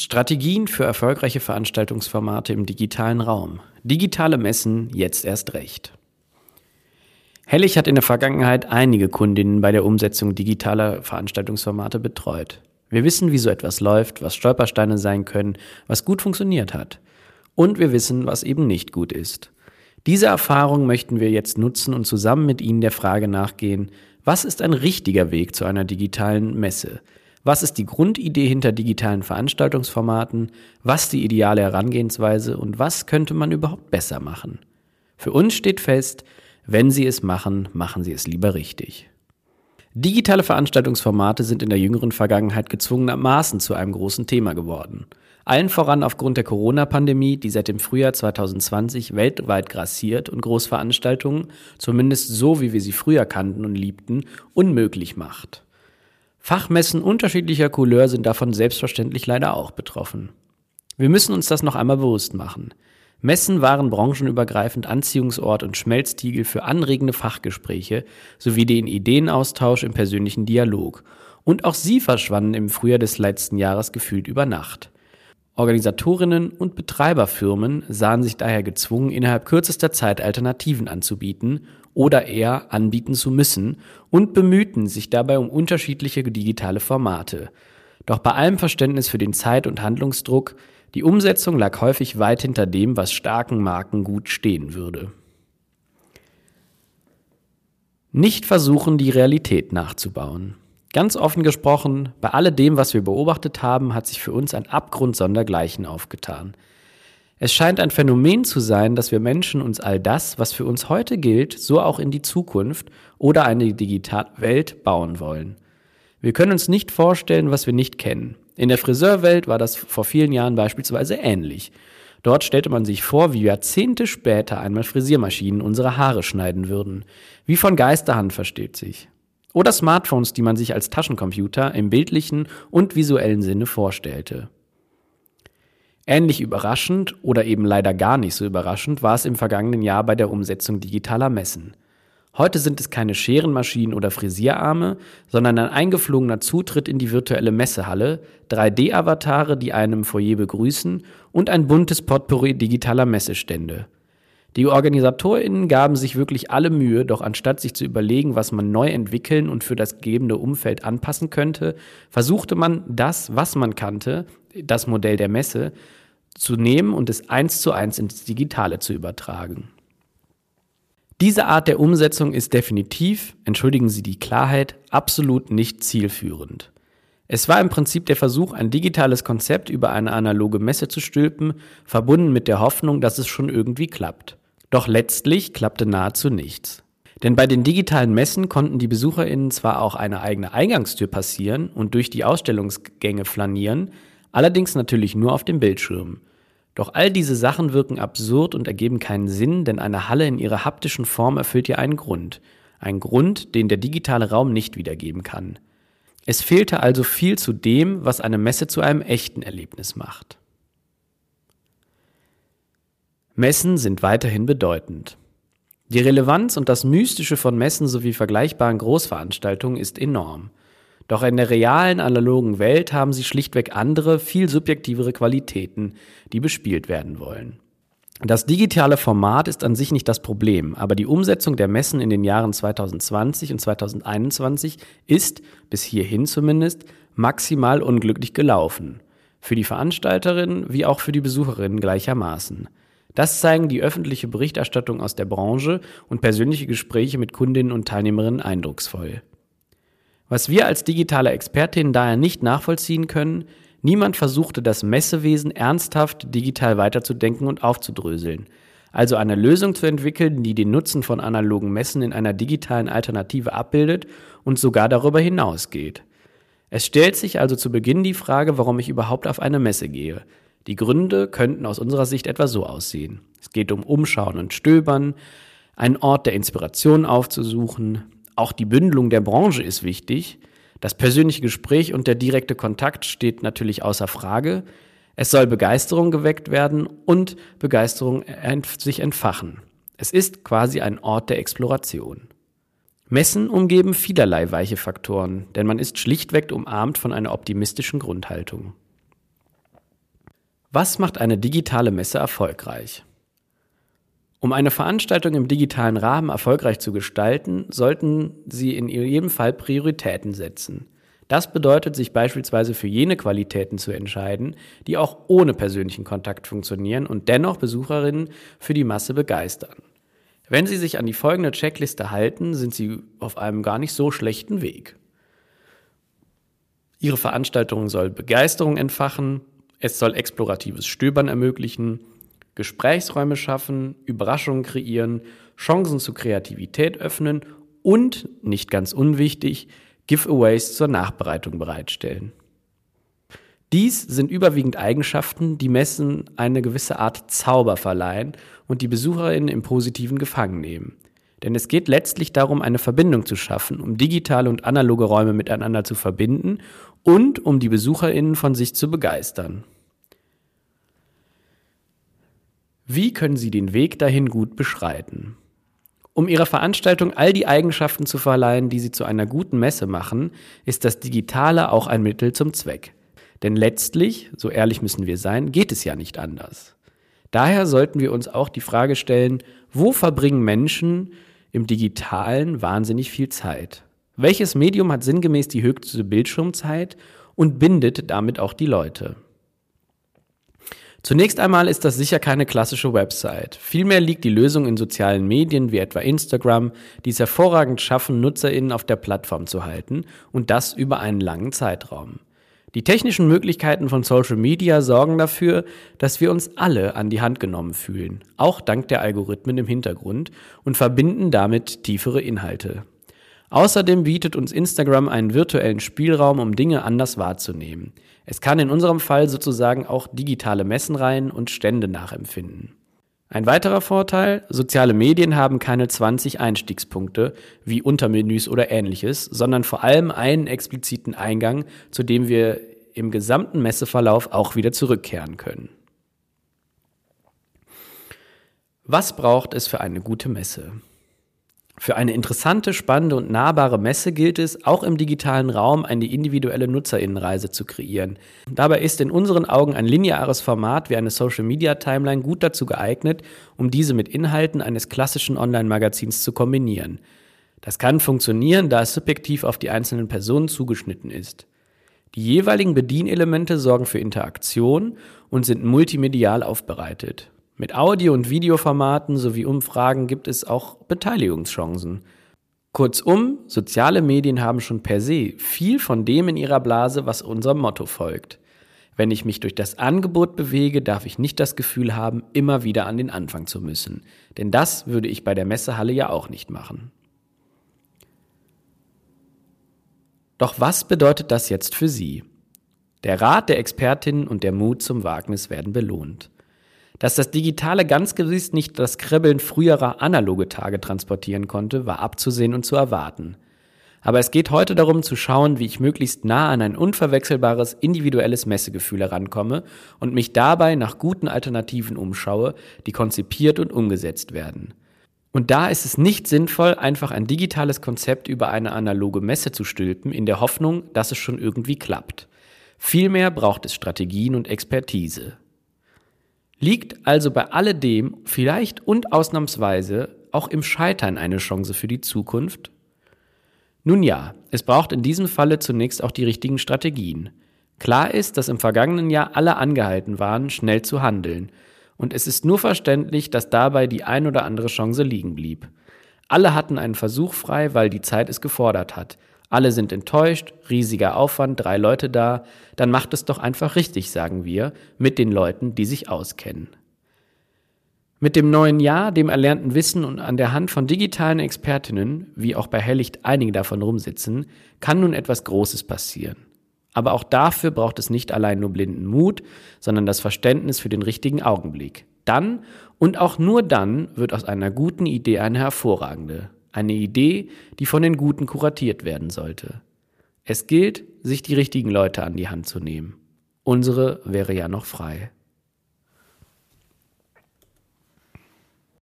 Strategien für erfolgreiche Veranstaltungsformate im digitalen Raum. Digitale Messen jetzt erst recht. Hellig hat in der Vergangenheit einige Kundinnen bei der Umsetzung digitaler Veranstaltungsformate betreut. Wir wissen, wie so etwas läuft, was Stolpersteine sein können, was gut funktioniert hat. Und wir wissen, was eben nicht gut ist. Diese Erfahrung möchten wir jetzt nutzen und zusammen mit Ihnen der Frage nachgehen, was ist ein richtiger Weg zu einer digitalen Messe? Was ist die Grundidee hinter digitalen Veranstaltungsformaten? Was die ideale Herangehensweise und was könnte man überhaupt besser machen? Für uns steht fest, wenn Sie es machen, machen Sie es lieber richtig. Digitale Veranstaltungsformate sind in der jüngeren Vergangenheit gezwungenermaßen zu einem großen Thema geworden. Allen voran aufgrund der Corona-Pandemie, die seit dem Frühjahr 2020 weltweit grassiert und Großveranstaltungen, zumindest so wie wir sie früher kannten und liebten, unmöglich macht. Fachmessen unterschiedlicher Couleur sind davon selbstverständlich leider auch betroffen. Wir müssen uns das noch einmal bewusst machen. Messen waren branchenübergreifend Anziehungsort und Schmelztiegel für anregende Fachgespräche sowie den Ideenaustausch im persönlichen Dialog. Und auch sie verschwanden im Frühjahr des letzten Jahres gefühlt über Nacht. Organisatorinnen und Betreiberfirmen sahen sich daher gezwungen, innerhalb kürzester Zeit Alternativen anzubieten oder eher anbieten zu müssen und bemühten sich dabei um unterschiedliche digitale Formate. Doch bei allem Verständnis für den Zeit- und Handlungsdruck, die Umsetzung lag häufig weit hinter dem, was starken Marken gut stehen würde. Nicht versuchen, die Realität nachzubauen. Ganz offen gesprochen, bei alledem, was wir beobachtet haben, hat sich für uns ein Abgrund sondergleichen aufgetan. Es scheint ein Phänomen zu sein, dass wir Menschen uns all das, was für uns heute gilt, so auch in die Zukunft oder eine digitale Welt bauen wollen. Wir können uns nicht vorstellen, was wir nicht kennen. In der Friseurwelt war das vor vielen Jahren beispielsweise ähnlich. Dort stellte man sich vor, wie Jahrzehnte später einmal Frisiermaschinen unsere Haare schneiden würden. Wie von Geisterhand versteht sich. Oder Smartphones, die man sich als Taschencomputer im bildlichen und visuellen Sinne vorstellte. Ähnlich überraschend oder eben leider gar nicht so überraschend war es im vergangenen Jahr bei der Umsetzung digitaler Messen. Heute sind es keine Scherenmaschinen oder Frisierarme, sondern ein eingeflogener Zutritt in die virtuelle Messehalle, 3D-Avatare, die einem Foyer begrüßen und ein buntes Potpourri digitaler Messestände. Die OrganisatorInnen gaben sich wirklich alle Mühe, doch anstatt sich zu überlegen, was man neu entwickeln und für das gegebene Umfeld anpassen könnte, versuchte man das, was man kannte, das Modell der Messe, zu nehmen und es eins zu eins ins Digitale zu übertragen. Diese Art der Umsetzung ist definitiv, entschuldigen Sie die Klarheit, absolut nicht zielführend. Es war im Prinzip der Versuch, ein digitales Konzept über eine analoge Messe zu stülpen, verbunden mit der Hoffnung, dass es schon irgendwie klappt. Doch letztlich klappte nahezu nichts. Denn bei den digitalen Messen konnten die BesucherInnen zwar auch eine eigene Eingangstür passieren und durch die Ausstellungsgänge flanieren, allerdings natürlich nur auf dem Bildschirm. Doch all diese Sachen wirken absurd und ergeben keinen Sinn, denn eine Halle in ihrer haptischen Form erfüllt ja einen Grund. Einen Grund, den der digitale Raum nicht wiedergeben kann. Es fehlte also viel zu dem, was eine Messe zu einem echten Erlebnis macht. Messen sind weiterhin bedeutend. Die Relevanz und das Mystische von Messen sowie vergleichbaren Großveranstaltungen ist enorm. Doch in der realen analogen Welt haben sie schlichtweg andere, viel subjektivere Qualitäten, die bespielt werden wollen. Das digitale Format ist an sich nicht das Problem, aber die Umsetzung der Messen in den Jahren 2020 und 2021 ist, bis hierhin zumindest, maximal unglücklich gelaufen. Für die Veranstalterinnen wie auch für die Besucherinnen gleichermaßen. Das zeigen die öffentliche Berichterstattung aus der Branche und persönliche Gespräche mit Kundinnen und Teilnehmerinnen eindrucksvoll. Was wir als digitale Expertinnen daher nicht nachvollziehen können, niemand versuchte das Messewesen ernsthaft digital weiterzudenken und aufzudröseln. Also eine Lösung zu entwickeln, die den Nutzen von analogen Messen in einer digitalen Alternative abbildet und sogar darüber hinausgeht. Es stellt sich also zu Beginn die Frage, warum ich überhaupt auf eine Messe gehe. Die Gründe könnten aus unserer Sicht etwa so aussehen. Es geht um Umschauen und Stöbern, einen Ort der Inspiration aufzusuchen, auch die Bündelung der Branche ist wichtig. Das persönliche Gespräch und der direkte Kontakt steht natürlich außer Frage. Es soll Begeisterung geweckt werden und Begeisterung sich entfachen. Es ist quasi ein Ort der Exploration. Messen umgeben vielerlei weiche Faktoren, denn man ist schlichtweg umarmt von einer optimistischen Grundhaltung. Was macht eine digitale Messe erfolgreich? Um eine Veranstaltung im digitalen Rahmen erfolgreich zu gestalten, sollten Sie in jedem Fall Prioritäten setzen. Das bedeutet, sich beispielsweise für jene Qualitäten zu entscheiden, die auch ohne persönlichen Kontakt funktionieren und dennoch Besucherinnen für die Masse begeistern. Wenn Sie sich an die folgende Checkliste halten, sind Sie auf einem gar nicht so schlechten Weg. Ihre Veranstaltung soll Begeisterung entfachen, es soll exploratives Stöbern ermöglichen, Gesprächsräume schaffen, Überraschungen kreieren, Chancen zu Kreativität öffnen und, nicht ganz unwichtig, Giveaways zur Nachbereitung bereitstellen. Dies sind überwiegend Eigenschaften, die Messen eine gewisse Art Zauber verleihen und die BesucherInnen im Positiven gefangen nehmen. Denn es geht letztlich darum, eine Verbindung zu schaffen, um digitale und analoge Räume miteinander zu verbinden und um die BesucherInnen von sich zu begeistern. Wie können Sie den Weg dahin gut beschreiten? Um Ihrer Veranstaltung all die Eigenschaften zu verleihen, die sie zu einer guten Messe machen, ist das Digitale auch ein Mittel zum Zweck. Denn letztlich, so ehrlich müssen wir sein, geht es ja nicht anders. Daher sollten wir uns auch die Frage stellen, wo verbringen Menschen im digitalen wahnsinnig viel Zeit? Welches Medium hat sinngemäß die höchste Bildschirmzeit und bindet damit auch die Leute? Zunächst einmal ist das sicher keine klassische Website. Vielmehr liegt die Lösung in sozialen Medien wie etwa Instagram, die es hervorragend schaffen, Nutzerinnen auf der Plattform zu halten und das über einen langen Zeitraum. Die technischen Möglichkeiten von Social Media sorgen dafür, dass wir uns alle an die Hand genommen fühlen, auch dank der Algorithmen im Hintergrund und verbinden damit tiefere Inhalte. Außerdem bietet uns Instagram einen virtuellen Spielraum, um Dinge anders wahrzunehmen. Es kann in unserem Fall sozusagen auch digitale Messenreihen und Stände nachempfinden. Ein weiterer Vorteil, soziale Medien haben keine 20 Einstiegspunkte wie Untermenüs oder ähnliches, sondern vor allem einen expliziten Eingang, zu dem wir im gesamten Messeverlauf auch wieder zurückkehren können. Was braucht es für eine gute Messe? Für eine interessante, spannende und nahbare Messe gilt es, auch im digitalen Raum eine individuelle Nutzerinnenreise zu kreieren. Dabei ist in unseren Augen ein lineares Format wie eine Social Media Timeline gut dazu geeignet, um diese mit Inhalten eines klassischen Online-Magazins zu kombinieren. Das kann funktionieren, da es subjektiv auf die einzelnen Personen zugeschnitten ist. Die jeweiligen Bedienelemente sorgen für Interaktion und sind multimedial aufbereitet. Mit Audio- und Videoformaten sowie Umfragen gibt es auch Beteiligungschancen. Kurzum, soziale Medien haben schon per se viel von dem in ihrer Blase, was unserem Motto folgt. Wenn ich mich durch das Angebot bewege, darf ich nicht das Gefühl haben, immer wieder an den Anfang zu müssen. Denn das würde ich bei der Messehalle ja auch nicht machen. Doch was bedeutet das jetzt für Sie? Der Rat der Expertinnen und der Mut zum Wagnis werden belohnt. Dass das Digitale ganz gewiss nicht das Kribbeln früherer analoge Tage transportieren konnte, war abzusehen und zu erwarten. Aber es geht heute darum zu schauen, wie ich möglichst nah an ein unverwechselbares individuelles Messegefühl herankomme und mich dabei nach guten Alternativen umschaue, die konzipiert und umgesetzt werden. Und da ist es nicht sinnvoll, einfach ein digitales Konzept über eine analoge Messe zu stülpen, in der Hoffnung, dass es schon irgendwie klappt. Vielmehr braucht es Strategien und Expertise. Liegt also bei alledem vielleicht und ausnahmsweise auch im Scheitern eine Chance für die Zukunft? Nun ja, es braucht in diesem Falle zunächst auch die richtigen Strategien. Klar ist, dass im vergangenen Jahr alle angehalten waren, schnell zu handeln, und es ist nur verständlich, dass dabei die ein oder andere Chance liegen blieb. Alle hatten einen Versuch frei, weil die Zeit es gefordert hat, alle sind enttäuscht, riesiger Aufwand, drei Leute da, dann macht es doch einfach richtig, sagen wir, mit den Leuten, die sich auskennen. Mit dem neuen Jahr, dem erlernten Wissen und an der Hand von digitalen Expertinnen, wie auch bei Hellicht einige davon rumsitzen, kann nun etwas Großes passieren. Aber auch dafür braucht es nicht allein nur blinden Mut, sondern das Verständnis für den richtigen Augenblick. Dann und auch nur dann wird aus einer guten Idee eine hervorragende. Eine Idee, die von den Guten kuratiert werden sollte. Es gilt, sich die richtigen Leute an die Hand zu nehmen. Unsere wäre ja noch frei.